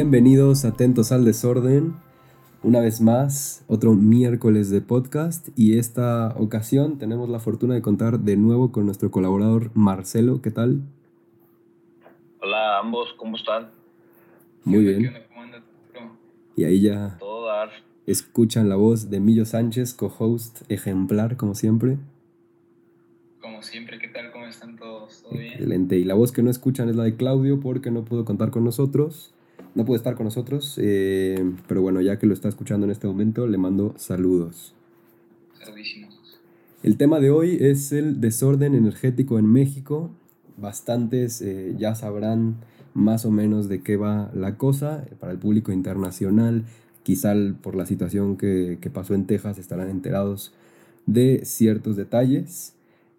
Bienvenidos, atentos al desorden. Una vez más, otro miércoles de podcast y esta ocasión tenemos la fortuna de contar de nuevo con nuestro colaborador Marcelo. ¿Qué tal? Hola a ambos, ¿cómo están? Muy bien. Y ahí ya escuchan la voz de Millo Sánchez, co-host ejemplar como siempre. Como siempre, ¿qué tal? ¿Cómo están todos? ¿Todo bien? Excelente. Y la voz que no escuchan es la de Claudio porque no pudo contar con nosotros. No pudo estar con nosotros. Eh, pero bueno, ya que lo está escuchando en este momento, le mando saludos. Saludísimos. El tema de hoy es el desorden energético en México. Bastantes eh, ya sabrán más o menos de qué va la cosa para el público internacional. Quizá por la situación que, que pasó en Texas estarán enterados de ciertos detalles.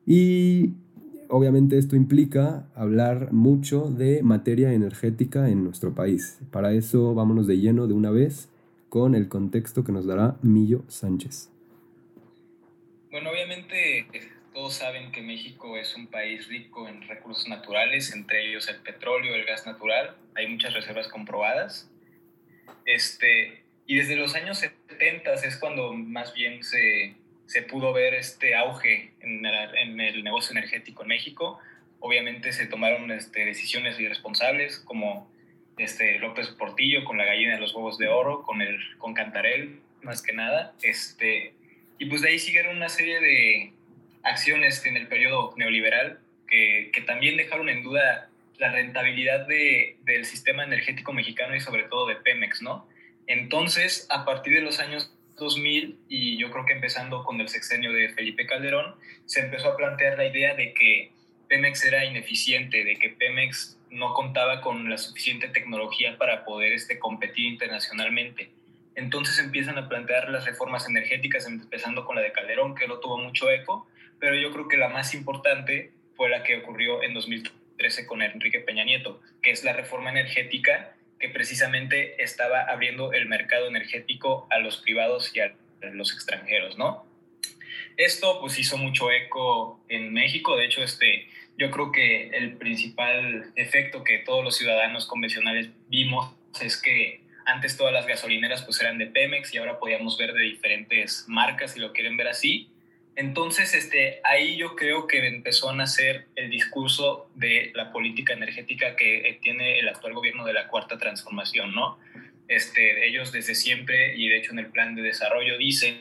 Y obviamente esto implica hablar mucho de materia energética en nuestro país. Para eso vámonos de lleno de una vez con el contexto que nos dará Millo Sánchez. Bueno, obviamente todos saben que México es un país rico en recursos naturales, entre ellos el petróleo, el gas natural. Hay muchas reservas comprobadas. Este, y desde los años 70 es cuando más bien se, se pudo ver este auge en, el negocio energético en México. Obviamente se tomaron este, decisiones irresponsables como este, López Portillo con la gallina de los huevos de oro, con, el, con Cantarel, más que nada. Este, y pues de ahí siguieron una serie de acciones en el periodo neoliberal que, que también dejaron en duda la rentabilidad de, del sistema energético mexicano y sobre todo de Pemex, ¿no? Entonces, a partir de los años 2000 y yo creo que empezando con el sexenio de Felipe Calderón, se empezó a plantear la idea de que Pemex era ineficiente, de que Pemex no contaba con la suficiente tecnología para poder este, competir internacionalmente. Entonces empiezan a plantear las reformas energéticas, empezando con la de Calderón, que no tuvo mucho eco, pero yo creo que la más importante fue la que ocurrió en 2013 con Enrique Peña Nieto, que es la reforma energética que precisamente estaba abriendo el mercado energético a los privados y a los extranjeros, ¿no? Esto pues hizo mucho eco en México, de hecho este, yo creo que el principal efecto que todos los ciudadanos convencionales vimos es que antes todas las gasolineras pues eran de Pemex y ahora podíamos ver de diferentes marcas si lo quieren ver así entonces, este, ahí yo creo que empezó a nacer el discurso de la política energética que eh, tiene el actual gobierno de la Cuarta Transformación, ¿no? Este, ellos desde siempre, y de hecho en el plan de desarrollo dicen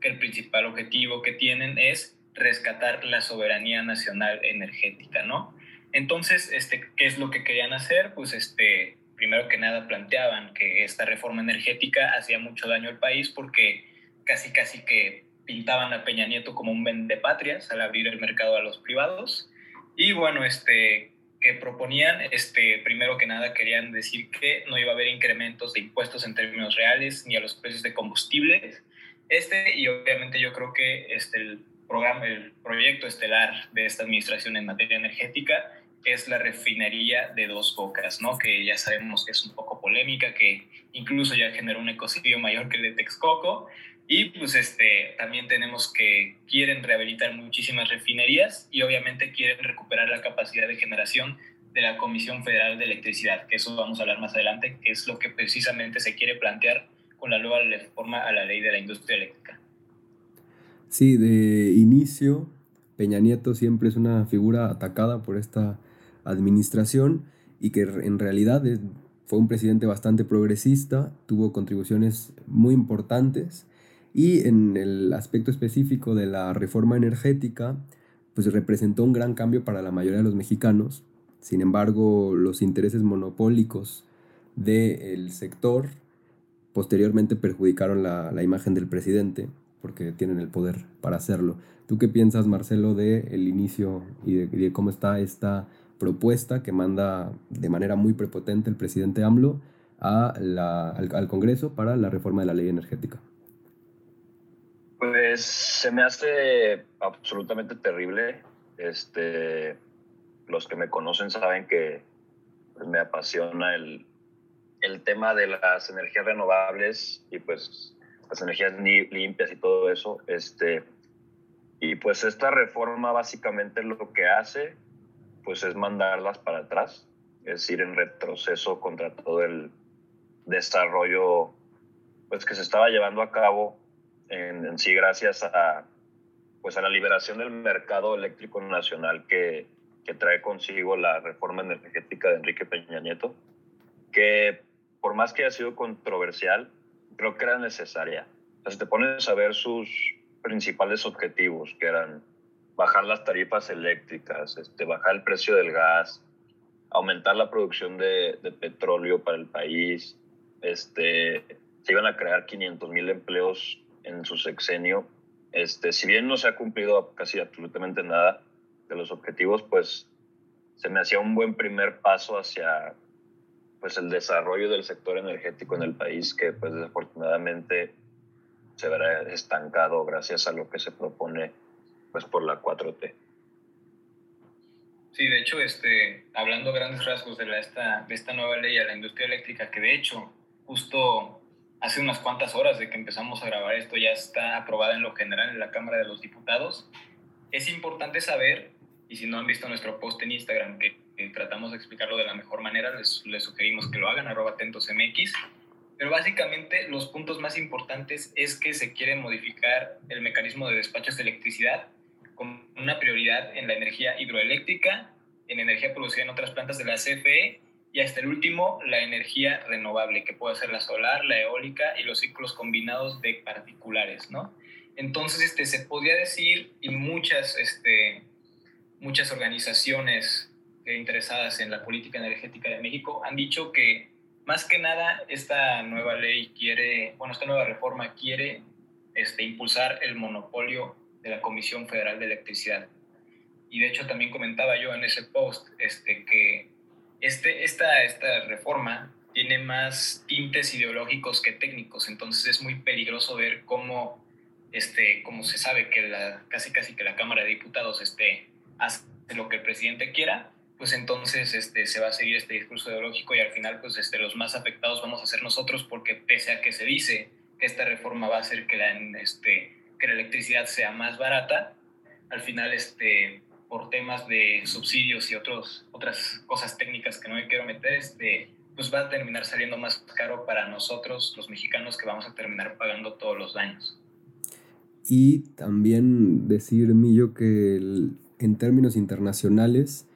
que el principal objetivo que tienen es rescatar la soberanía nacional energética, ¿no? Entonces, este, ¿qué es lo que querían hacer? Pues, este, primero que nada planteaban que esta reforma energética hacía mucho daño al país porque casi, casi que pintaban a Peña Nieto como un vendepatrias al abrir el mercado a los privados. Y bueno, este, que proponían, este, primero que nada querían decir que no iba a haber incrementos de impuestos en términos reales ni a los precios de combustibles. Este, y obviamente yo creo que este, el programa, el proyecto estelar de esta administración en materia energética es la refinería de dos bocas, ¿no? Que ya sabemos que es un poco polémica, que incluso ya generó un ecocidio mayor que el de Texcoco, y pues este, también tenemos que quieren rehabilitar muchísimas refinerías y obviamente quieren recuperar la capacidad de generación de la Comisión Federal de Electricidad, que eso vamos a hablar más adelante, que es lo que precisamente se quiere plantear con la nueva reforma a la ley de la industria eléctrica. Sí, de inicio, Peña Nieto siempre es una figura atacada por esta administración y que en realidad fue un presidente bastante progresista, tuvo contribuciones muy importantes y en el aspecto específico de la reforma energética, pues representó un gran cambio para la mayoría de los mexicanos. Sin embargo, los intereses monopólicos del sector posteriormente perjudicaron la, la, imagen del presidente porque tienen el poder para hacerlo. ¿Tú qué piensas, Marcelo, del el inicio y de, de, cómo está esta propuesta que manda de manera muy prepotente el presidente AMLO a la, al, al Congreso para la reforma de la ley energética? Pues se me hace absolutamente terrible. Este, los que me conocen saben que pues, me apasiona el, el tema de las energías renovables y pues las energías limpias y todo eso. Este, y pues esta reforma básicamente lo que hace pues es mandarlas para atrás, es ir en retroceso contra todo el, desarrollo pues que se estaba llevando a cabo en, sí gracias a pues a la liberación del mercado eléctrico nacional que, que trae consigo la reforma energética de Enrique Peña Nieto, que por más que haya sido controversial, creo que era necesaria. O sea, si te pones a ver sus principales objetivos, que eran bajar las tarifas eléctricas, este, bajar el precio del gas, aumentar la producción de, de petróleo para el país, este, se iban a crear 500 mil empleos en su sexenio. Este, si bien no se ha cumplido casi absolutamente nada de los objetivos, pues se me hacía un buen primer paso hacia pues el desarrollo del sector energético en el país que pues desafortunadamente se verá estancado gracias a lo que se propone pues por la 4T. Sí, de hecho, este, hablando grandes rasgos de, la, esta, de esta nueva ley a la industria eléctrica, que de hecho, justo hace unas cuantas horas de que empezamos a grabar esto, ya está aprobada en lo general en la Cámara de los Diputados, es importante saber, y si no han visto nuestro post en Instagram, que, tratamos de explicarlo de la mejor manera, les, les sugerimos que lo hagan, arroba atentosmx, pero básicamente los puntos más importantes es que se quiere modificar el mecanismo de despachos de electricidad con una prioridad en la energía hidroeléctrica, en energía producida en otras plantas de la CFE y hasta el último, la energía renovable, que puede ser la solar, la eólica y los ciclos combinados de particulares, ¿no? Entonces, este, se podría decir, y muchas, este, muchas organizaciones interesadas en la política energética de México han dicho que más que nada esta nueva ley quiere, bueno, esta nueva reforma quiere este, impulsar el monopolio de la Comisión Federal de Electricidad. Y de hecho también comentaba yo en ese post este, que este, esta, esta reforma tiene más tintes ideológicos que técnicos, entonces es muy peligroso ver cómo, este, como se sabe que la, casi casi que la Cámara de Diputados este, hace lo que el presidente quiera, pues entonces este, se va a seguir este discurso ideológico y al final pues este, los más afectados vamos a ser nosotros porque pese a que se dice que esta reforma va a hacer que la, este, que la electricidad sea más barata, al final este, por temas de subsidios y otros, otras cosas técnicas que no me quiero meter, este, pues va a terminar saliendo más caro para nosotros los mexicanos que vamos a terminar pagando todos los daños. Y también decir, Millo, que en términos internacionales,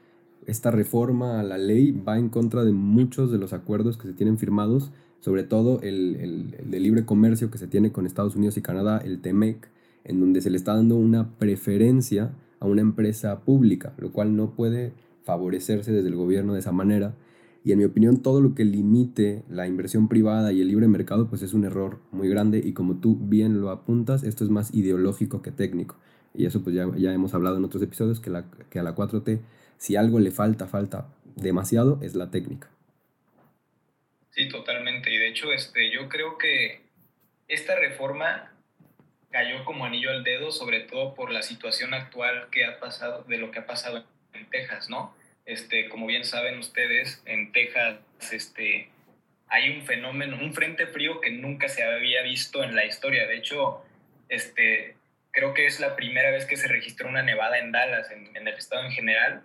esta reforma a la ley va en contra de muchos de los acuerdos que se tienen firmados, sobre todo el, el, de libre comercio que se tiene con Estados Unidos y Canadá, el TEMEC, en donde se le está dando una preferencia a una empresa pública, lo cual no puede favorecerse desde el gobierno de esa manera. Y en mi opinión, todo lo que limite la inversión privada y el libre mercado, pues es un error muy grande. Y como tú bien lo apuntas, esto es más ideológico que técnico. Y eso pues ya, ya hemos hablado en otros episodios, que, la, que a la 4T si algo le falta, falta demasiado, es la técnica. Sí, totalmente. Y de hecho, este, yo creo que esta reforma cayó como anillo al dedo, sobre todo por la situación actual que ha pasado, de lo que ha pasado en Texas, ¿no? Este, como bien saben ustedes, en Texas este, hay un fenómeno, un frente frío que nunca se había visto en la historia. De hecho, este, creo que es la primera vez que se registró una nevada en Dallas, en, en el estado en general,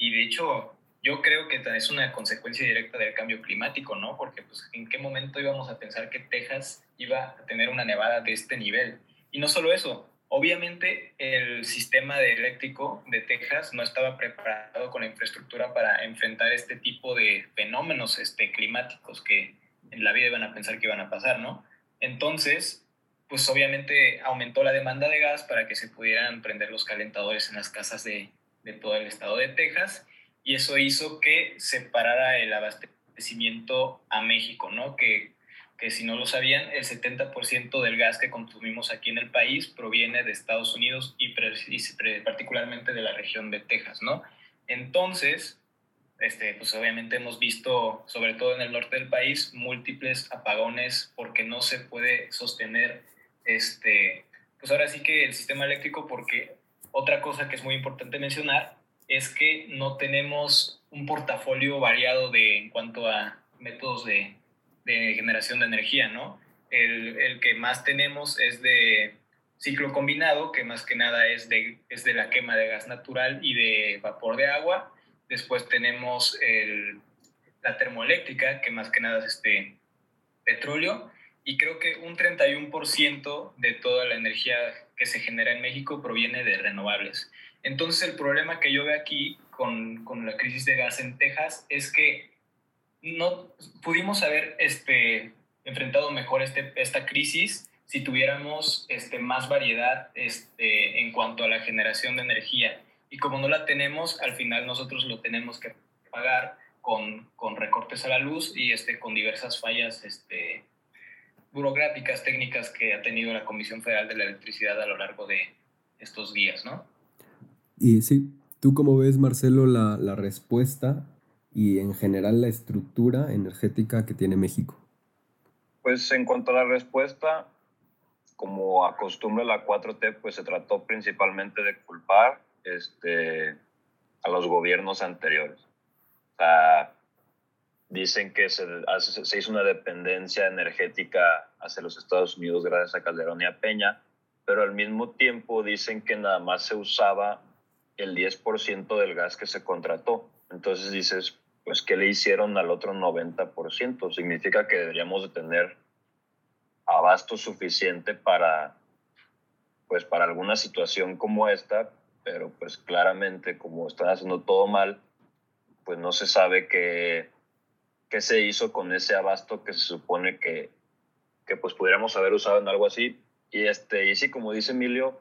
y de hecho, yo creo que es una consecuencia directa del cambio climático, ¿no? Porque pues, en qué momento íbamos a pensar que Texas iba a tener una nevada de este nivel. Y no solo eso, obviamente el sistema eléctrico de Texas no estaba preparado con la infraestructura para enfrentar este tipo de fenómenos este, climáticos que en la vida iban a pensar que iban a pasar, ¿no? Entonces, pues obviamente aumentó la demanda de gas para que se pudieran prender los calentadores en las casas de, de todo el estado de Texas y eso hizo que se parara el abastecimiento a México, ¿no? Que, que si no lo sabían, el 70% del gas que consumimos aquí en el país proviene de Estados Unidos y, particularmente de la región de Texas, ¿no? Entonces, este, pues obviamente hemos visto, sobre todo en el norte del país, múltiples apagones porque no se puede sostener, este, pues ahora sí que el sistema eléctrico porque otra cosa que es muy importante mencionar es que no tenemos un portafolio variado de, en cuanto a métodos de, de generación de energía, ¿no? El, el, que más tenemos es de ciclo combinado, que más que nada es de, es de la quema de gas natural y de vapor de agua. Después tenemos el, la termoeléctrica, que más que nada es este, petróleo y creo que un 31% de toda la energía que se genera en México proviene de renovables. Entonces el problema que yo veo aquí con, con la crisis de gas en Texas es que no pudimos haber este, enfrentado mejor este, esta crisis si tuviéramos este, más variedad este, en cuanto a la generación de energía. Y como no la tenemos, al final nosotros lo tenemos que pagar con, con recortes a la luz y este, con diversas fallas este, burocráticas, técnicas que ha tenido la Comisión Federal de la Electricidad a lo largo de estos días, ¿no? Y sí, ¿tú cómo ves, Marcelo, la, la respuesta y en general la estructura energética que tiene México? Pues en cuanto a la respuesta, como acostumbra la 4T, pues se trató principalmente de culpar este, a los gobiernos anteriores. O sea, dicen que se, se hizo una dependencia energética hacia los Estados Unidos gracias a Calderón y a Peña, pero al mismo tiempo dicen que nada más se usaba el 10% del gas que se contrató. Entonces dices, pues, ¿qué le hicieron al otro 90%? Significa que deberíamos de tener abasto suficiente para, pues, para alguna situación como esta, pero pues claramente como están haciendo todo mal, pues no se sabe qué, qué se hizo con ese abasto que se supone que, que pues pudiéramos haber usado en algo así. Y, este, y sí, como dice Emilio,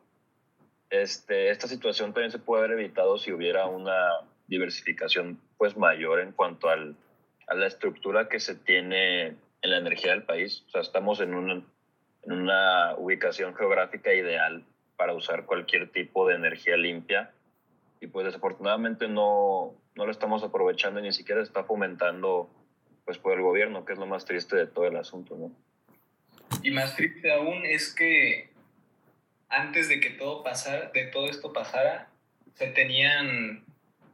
este, esta situación también se puede haber evitado si hubiera una diversificación pues mayor en cuanto al, a la estructura que se tiene en la energía del país. O sea, estamos en una, en una ubicación geográfica ideal para usar cualquier tipo de energía limpia y pues desafortunadamente no, no lo estamos aprovechando y ni siquiera está fomentando pues por el gobierno, que es lo más triste de todo el asunto, ¿no? Y más triste aún es que antes de que todo pasara, de todo esto pasara, se tenían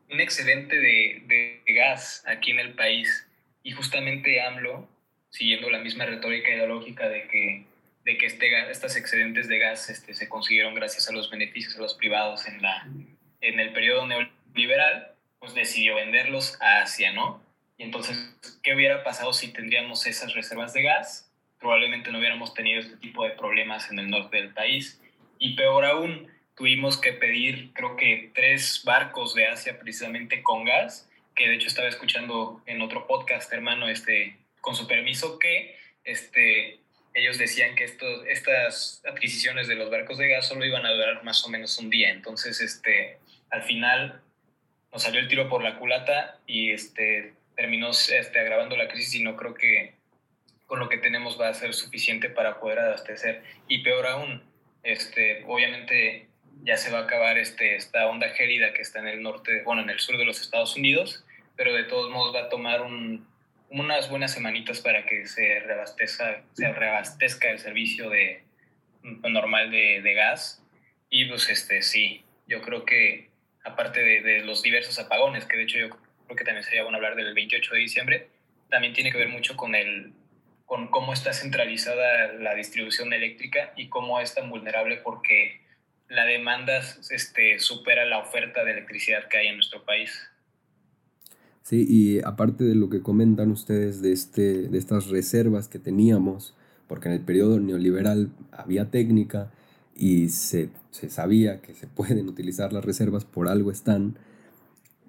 un excedente de, de, gas aquí en el país y justamente AMLO, siguiendo la misma retórica ideológica de que, de que este, estos excedentes de gas este, se consiguieron gracias a los beneficios a los privados en, la, en el periodo neoliberal, pues decidió venderlos a Asia, ¿no? Y entonces, ¿qué hubiera pasado si tendríamos esas reservas de gas? Probablemente no hubiéramos tenido este tipo de problemas en el norte del país. Y peor aún, tuvimos que pedir, creo que tres barcos de Asia precisamente con gas, que de hecho estaba escuchando en otro podcast, hermano, este, con su permiso, que este, ellos decían que estos, estas adquisiciones de los barcos de gas solo iban a durar más o menos un día. Entonces, este, al final nos salió el tiro por la culata y este, terminó este, agravando la crisis y no creo que con lo que tenemos va a ser suficiente para poder abastecer. Y peor aún, este, obviamente ya se va a acabar este, esta onda gélida que está en el norte, bueno, en el sur de los Estados Unidos, pero de todos modos va a tomar un, unas buenas semanitas para que se reabastezca, se reabastezca el servicio de, normal de, de, gas. Y pues este, sí, yo creo que aparte de, de, los diversos apagones, que de hecho yo creo que también sería bueno hablar del 28 de diciembre, también tiene que ver mucho con el con cómo está centralizada la distribución eléctrica y cómo es tan vulnerable porque la demanda este, supera la oferta de electricidad que hay en nuestro país. Sí, y aparte de lo que comentan ustedes de, este, de estas reservas que teníamos, porque en el periodo neoliberal había técnica y se, se sabía que se pueden utilizar las reservas, por algo están,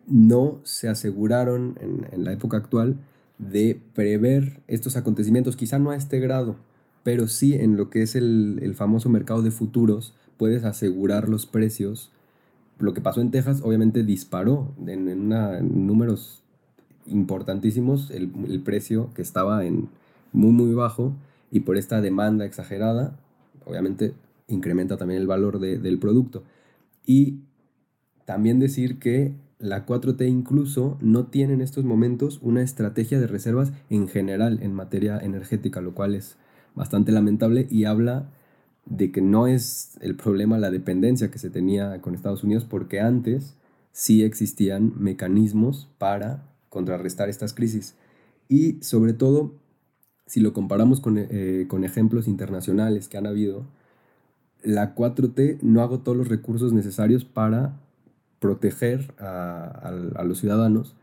no se aseguraron en, en la época actual de prever estos acontecimientos, quizá no a este grado, pero sí en lo que es el, el famoso mercado de futuros, puedes asegurar los precios. Lo que pasó en Texas obviamente disparó en, en, números importantísimos el, el, precio que estaba en muy muy bajo y por esta demanda exagerada obviamente incrementa también el valor de, del producto. Y también decir que la 4T incluso no tiene en estos momentos una estrategia de reservas en general en materia energética, lo cual es bastante lamentable y habla de que no es el problema la dependencia que se tenía con Estados Unidos, porque antes sí existían mecanismos para contrarrestar estas crisis. Y sobre todo, si lo comparamos con, eh, con ejemplos internacionales que han habido, la 4T no agotó los recursos necesarios para proteger a, a, los ciudadanos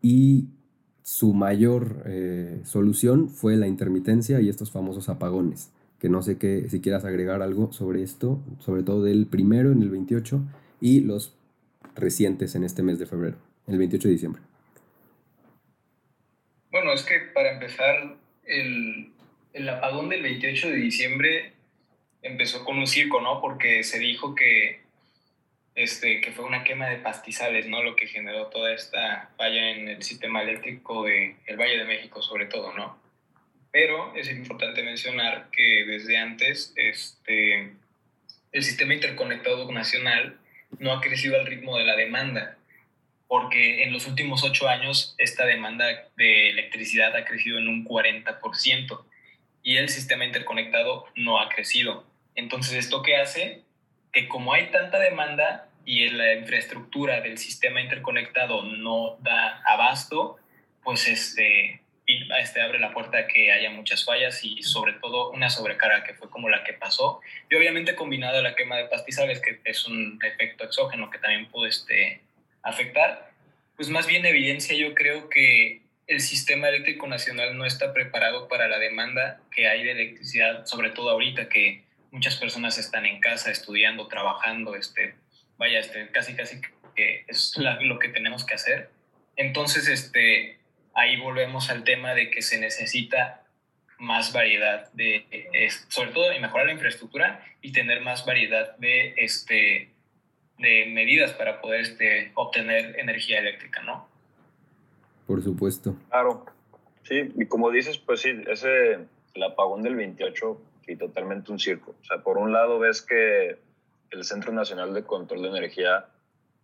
y su mayor eh, solución fue la intermitencia y estos famosos apagones, que no sé qué, si quieras agregar algo sobre esto, sobre todo del primero en el 28 y los recientes en este mes de febrero, el 28 de diciembre. Bueno, es que para empezar, el, el apagón del 28 de diciembre empezó con un circo, ¿no? Porque se dijo que, este, que fue una quema de pastizales, ¿no? Lo que generó toda esta falla en el sistema eléctrico del el Valle de México, sobre todo, ¿no? Pero es importante mencionar que desde antes este, el sistema interconectado nacional no ha crecido al ritmo de la demanda, porque en los últimos ocho años esta demanda de electricidad ha crecido en un 40% y el sistema interconectado no ha crecido. Entonces, ¿esto qué hace? Que como hay tanta demanda y la infraestructura del sistema interconectado no da abasto, pues este, este abre la puerta a que haya muchas fallas y sobre todo una sobrecarga que fue como la que pasó. Y obviamente combinado a la quema de pastizales, que es un efecto exógeno que también pudo este, afectar, pues más bien evidencia yo creo que el sistema eléctrico nacional no está preparado para la demanda que hay de electricidad, sobre todo ahorita que muchas personas están en casa estudiando, trabajando, este, vaya, este, casi casi que es lo que tenemos que hacer. Entonces, este, ahí volvemos al tema de que se necesita más variedad de, sobre todo, y mejorar la infraestructura y tener más variedad de, este, de medidas para poder este, obtener energía eléctrica, ¿no? Por supuesto. Claro, sí, y como dices, pues sí, ese, el apagón del 28 y totalmente un circo. O sea, por un lado ves que el Centro Nacional de Control de Energía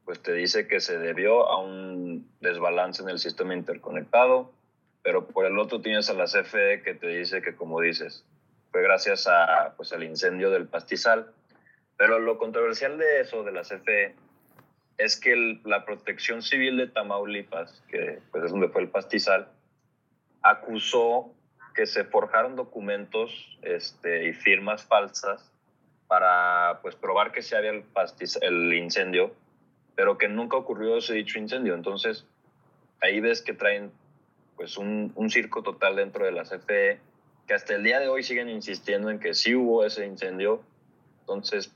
pues te dice que se debió a un desbalance en el sistema interconectado, pero por el otro tienes a la CFE que te dice que, como dices, fue gracias a, pues, al incendio del pastizal. Pero lo controversial de eso, de la CFE, es que la protección civil de Tamaulipas, que pues, es donde fue el pastizal, acusó que se forjaron documentos este, y firmas falsas para pues, probar que se había el, el incendio, pero que nunca ocurrió ese dicho incendio. Entonces, ahí ves que traen pues, un, un circo total dentro de la CFE, que hasta el día de hoy siguen insistiendo en que sí hubo ese incendio. Entonces,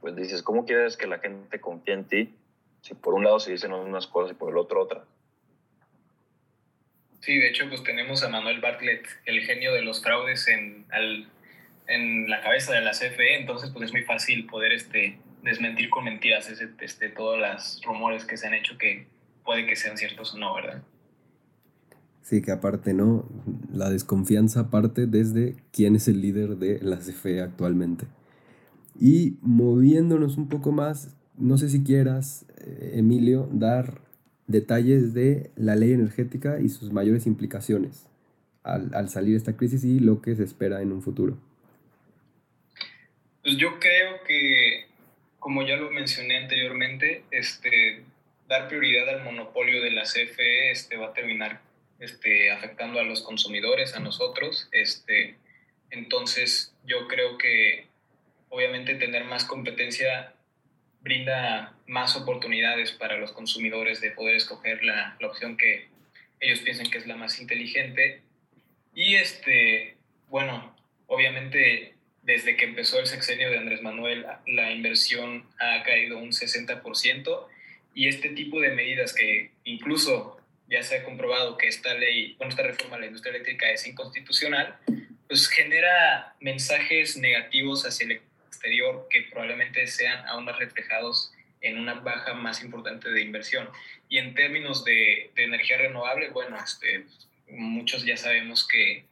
pues dices, ¿cómo quieres que la gente confíe en ti si por un lado se dicen unas cosas y por el otro otras? Sí, de hecho, pues tenemos a Manuel Bartlett, el genio de los fraudes en, en la cabeza de la CFE, entonces pues es muy fácil poder este, desmentir con mentiras ese, este, todos los rumores que se han hecho que puede que sean ciertos o no, ¿verdad? Sí, que aparte, ¿no? La desconfianza parte desde quién es el líder de la CFE actualmente. Y moviéndonos un poco más, no sé si quieras, eh, Emilio, dar detalles de la ley energética y sus mayores implicaciones al, al salir esta crisis y lo que se espera en un futuro. Pues yo creo que, como ya lo mencioné anteriormente, este, dar prioridad al monopolio de la CFE este, va a terminar este, afectando a los consumidores, a nosotros. Entonces, yo creo que obviamente tener más competencia brinda más oportunidades para los consumidores de poder escoger la, la, opción que ellos piensen que es la más inteligente. Y bueno, obviamente desde que empezó el sexenio de Andrés Manuel, la inversión ha caído un 60% y este tipo de medidas que incluso ya se ha comprobado que esta ley, bueno, esta reforma a la industria eléctrica es inconstitucional, pues genera mensajes negativos hacia el exterior que probablemente sean aún más reflejados en una baja más importante de inversión. Y en términos de, de energía renovable, bueno, este, muchos ya sabemos que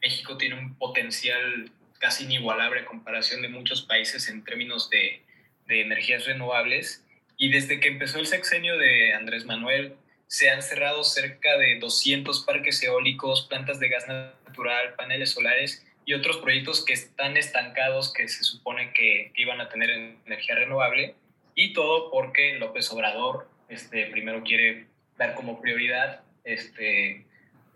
México tiene un potencial casi inigualable a comparación de muchos países en términos de, energías renovables. Y desde que empezó el sexenio de Andrés Manuel, se han cerrado cerca de 200 parques eólicos, plantas de gas natural, paneles solares y otros proyectos que están estancados que se supone que, iban a tener energía renovable y todo porque López Obrador este, primero quiere dar como prioridad este,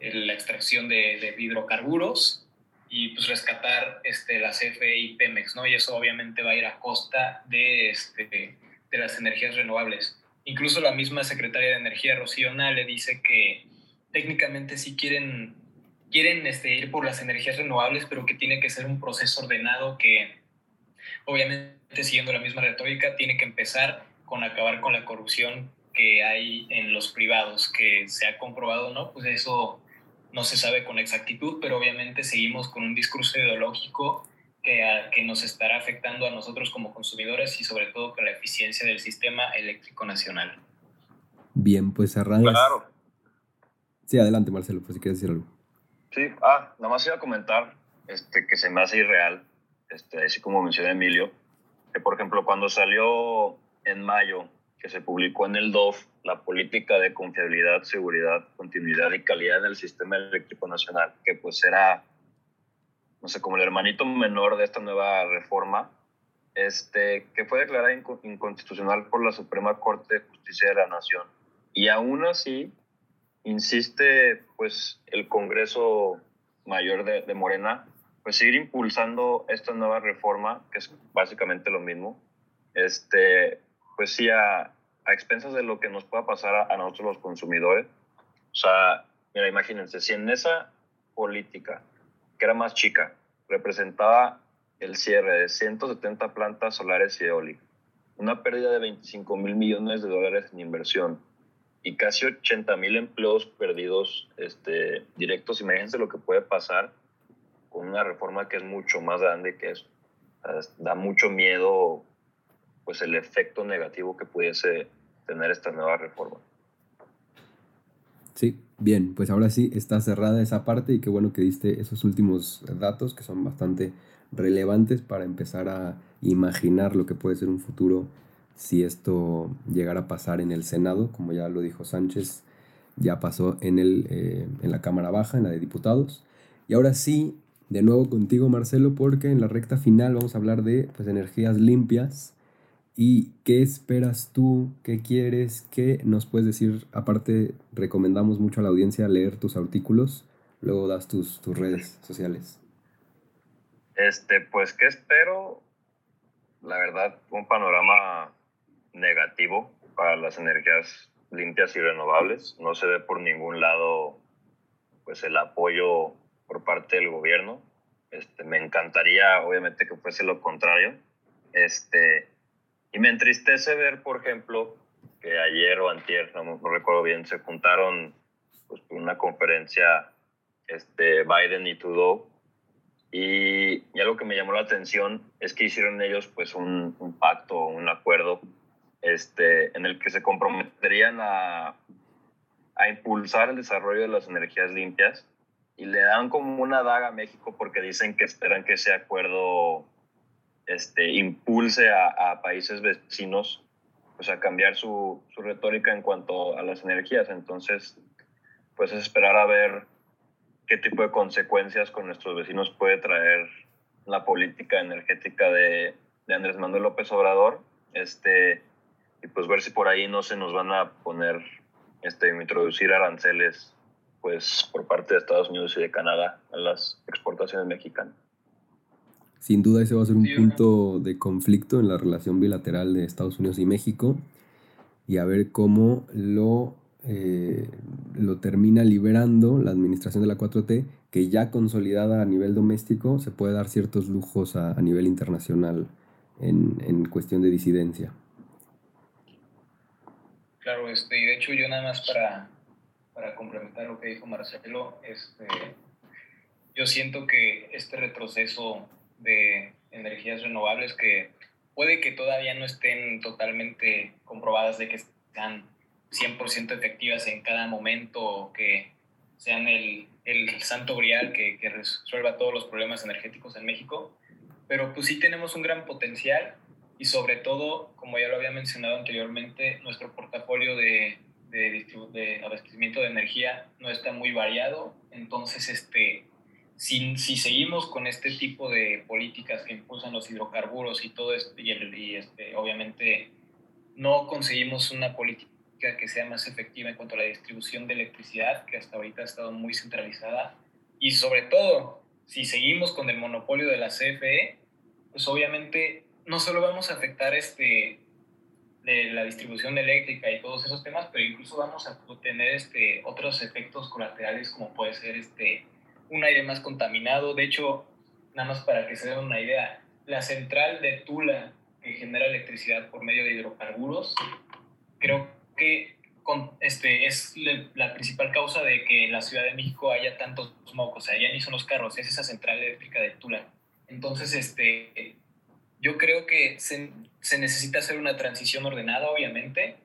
la extracción de, hidrocarburos y pues rescatar este, la CFE y Pemex, ¿no? Y eso obviamente va a ir a costa de, este, de las energías renovables. Incluso la misma secretaria de Energía, Rocío le dice que técnicamente sí quieren, quieren este, ir por las energías renovables, pero que tiene que ser un proceso ordenado que, obviamente, siguiendo la misma retórica, tiene que empezar con acabar con la corrupción que hay en los privados, que se ha comprobado, ¿no? Pues eso no se sabe con exactitud, pero obviamente seguimos con un discurso ideológico que, que nos estará afectando a nosotros como consumidores y sobre todo con la eficiencia del sistema eléctrico nacional. Bien, pues cerrando. Claro. Sí, adelante Marcelo, pues si quieres decir algo. Sí, ah, nada más iba a comentar este, que se me hace irreal, este, así como mencionó Emilio, que por ejemplo cuando salió en mayo que se publicó en el DOF la política de confiabilidad, seguridad, continuidad y calidad del sistema eléctrico nacional, que pues era, no sé, como el hermanito menor de esta nueva reforma, este, que fue declarada inconstitucional por la Suprema Corte de Justicia de la Nación. Y aún así, insiste pues el Congreso Mayor de, de Morena, pues seguir impulsando esta nueva reforma, que es básicamente lo mismo, este, pues sí, a, expensas de lo que nos pueda pasar a, nosotros los consumidores. O sea, mira, imagínense, si en esa política, que era más chica, representaba el cierre de 170 plantas solares y eólicas, una pérdida de 25 mil millones de dólares en inversión y casi 80 mil empleos perdidos este, directos, imagínense lo que puede pasar con una reforma que es mucho más grande que eso. da mucho miedo pues el efecto negativo que pudiese tener esta nueva reforma. Sí, bien, pues ahora sí está cerrada esa parte y qué bueno que diste esos últimos datos que son bastante relevantes para empezar a imaginar lo que puede ser un futuro si esto llegara a pasar en el Senado, como ya lo dijo Sánchez, ya pasó en, el, eh, en la Cámara Baja, en la de Diputados. Y ahora sí, de nuevo contigo Marcelo, porque en la recta final vamos a hablar de pues, energías limpias ¿Y qué esperas tú? ¿Qué quieres? ¿Qué nos puedes decir? Aparte, recomendamos mucho a la audiencia leer tus artículos, luego das tus, tus redes sociales. Este, pues, ¿qué espero? La verdad, un panorama negativo para las energías limpias y renovables. No se ve por ningún lado pues el apoyo por parte del gobierno. Este, me encantaría, obviamente, que fuese lo contrario. Este, y me entristece ver, por ejemplo, que ayer o antier, no, recuerdo bien, se juntaron pues, una conferencia este, Biden y Trudeau. Y, y, algo que me llamó la atención es que hicieron ellos pues un, un pacto, un acuerdo este, en el que se comprometerían a, a impulsar el desarrollo de las energías limpias y le dan como una daga a México porque dicen que esperan que ese acuerdo este, impulse a, países vecinos pues, a cambiar su, su, retórica en cuanto a las energías. Entonces, pues es esperar a ver qué tipo de consecuencias con nuestros vecinos puede traer la política energética de, de Andrés Manuel López Obrador. Este, y pues ver si por ahí no se nos van a poner, este, introducir aranceles pues por parte de Estados Unidos y de Canadá a las exportaciones mexicanas. Sin duda ese va a ser un punto de conflicto en la relación bilateral de Estados Unidos y México y a ver cómo lo, eh, lo termina liberando la administración de la 4T, que ya consolidada a nivel doméstico se puede dar ciertos lujos a, a nivel internacional en, en, cuestión de disidencia. Claro, este, y de hecho yo nada más para, para complementar lo que dijo Marcelo, este, yo siento que este retroceso de energías renovables que puede que todavía no estén totalmente comprobadas de que sean 100% efectivas en cada momento que sean el, el santo grial que, que, resuelva todos los problemas energéticos en México, pero pues sí tenemos un gran potencial y sobre todo, como ya lo había mencionado anteriormente, nuestro portafolio de, de, de abastecimiento de energía no está muy variado, entonces este, si, si, seguimos con este tipo de políticas que impulsan los hidrocarburos y todo esto, y, y este, obviamente no conseguimos una política que sea más efectiva en cuanto a la distribución de electricidad, que hasta ahorita ha estado muy centralizada, y sobre todo, si seguimos con el monopolio de la CFE, pues obviamente no solo vamos a afectar este, de la distribución eléctrica y todos esos temas, pero incluso vamos a tener este, otros efectos colaterales como puede ser este, un aire más contaminado. De hecho, nada más para que se den una idea, la central de Tula que genera electricidad por medio de hidrocarburos, creo que este, es la principal causa de que en la Ciudad de México haya tantos smog, o sea, ya ni son los carros, es esa central eléctrica de Tula. Entonces, este, yo creo que se necesita hacer una transición ordenada, obviamente,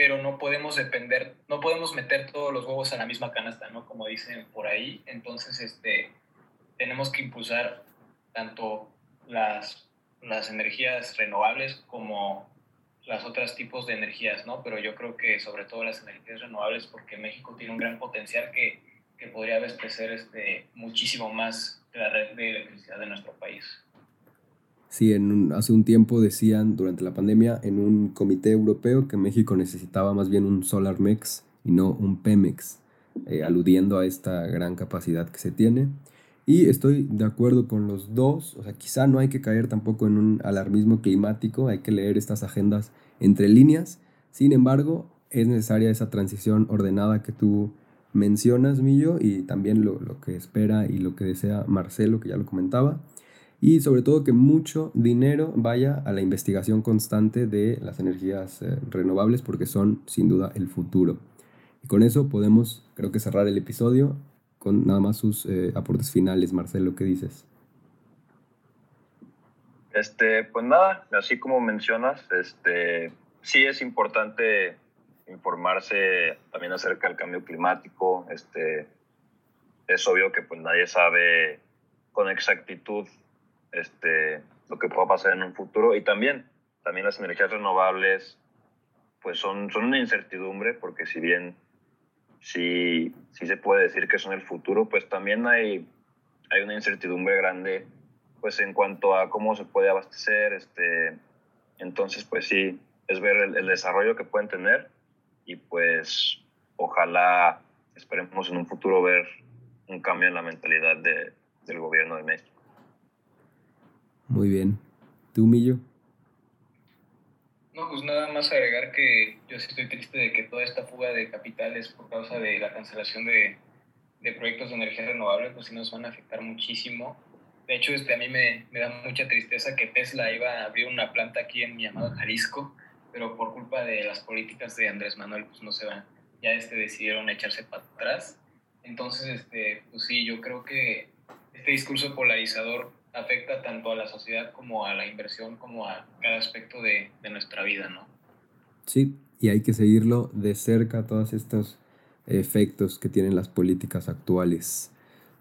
pero no podemos depender, no podemos meter todos los huevos a la misma canasta, ¿no? Como dicen por ahí. Entonces, este, tenemos que impulsar tanto las, las energías renovables como las otras tipos de energías, ¿no? Pero yo creo que sobre todo las energías renovables, porque México tiene un gran potencial que, que podría abastecer este, muchísimo más la red de electricidad de nuestro país. Sí, en hace un tiempo decían durante la pandemia en un comité europeo que México necesitaba más bien un Solar Mex y no un Pemex, eh, aludiendo a esta gran capacidad que se tiene. Y estoy de acuerdo con los dos, o sea, quizá no hay que caer tampoco en un alarmismo climático, hay que leer estas agendas entre líneas. Sin embargo, es necesaria esa transición ordenada que tú mencionas, Millo, y también lo, lo que espera y lo que desea Marcelo, que ya lo comentaba y sobre todo que mucho dinero vaya a la investigación constante de las energías eh, renovables porque son sin duda el futuro. Y con eso podemos creo que cerrar el episodio con nada más sus eh, aportes finales, Marcelo, ¿qué dices? Este, pues nada, así como mencionas, este, sí es importante informarse también acerca del cambio climático. Este, es obvio que pues nadie sabe con exactitud este, lo que pueda pasar en un futuro. Y también, también las energías renovables, pues son, son una incertidumbre, porque si bien sí, sí se puede decir que son el futuro, pues también hay, hay una incertidumbre grande pues en cuanto a cómo se puede abastecer, este, entonces pues sí, es ver el, el desarrollo que pueden tener y pues ojalá esperemos en un futuro ver un cambio en la mentalidad de, del gobierno de México. Muy bien. ¿Tú, Millo? No, pues nada más agregar que yo sí estoy triste de que toda esta fuga de capitales por causa de la cancelación de, de proyectos de energía renovable, pues sí nos van a afectar muchísimo. De hecho, este, a mí me, me, da mucha tristeza que Tesla iba a abrir una planta aquí en mi amado Jalisco, pero por culpa de las políticas de Andrés Manuel, pues no se van. Ya este, decidieron echarse para atrás. Entonces, este, pues sí, yo creo que este discurso polarizador afecta tanto a la sociedad como a la inversión, como a cada aspecto de, de nuestra vida, ¿no? Sí, y hay que seguirlo de cerca todos estos efectos que tienen las políticas actuales.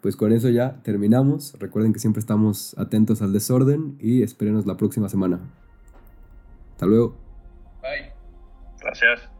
Pues con eso ya terminamos. Recuerden que siempre estamos atentos al desorden y espérenos la próxima semana. Hasta luego. Bye. Gracias.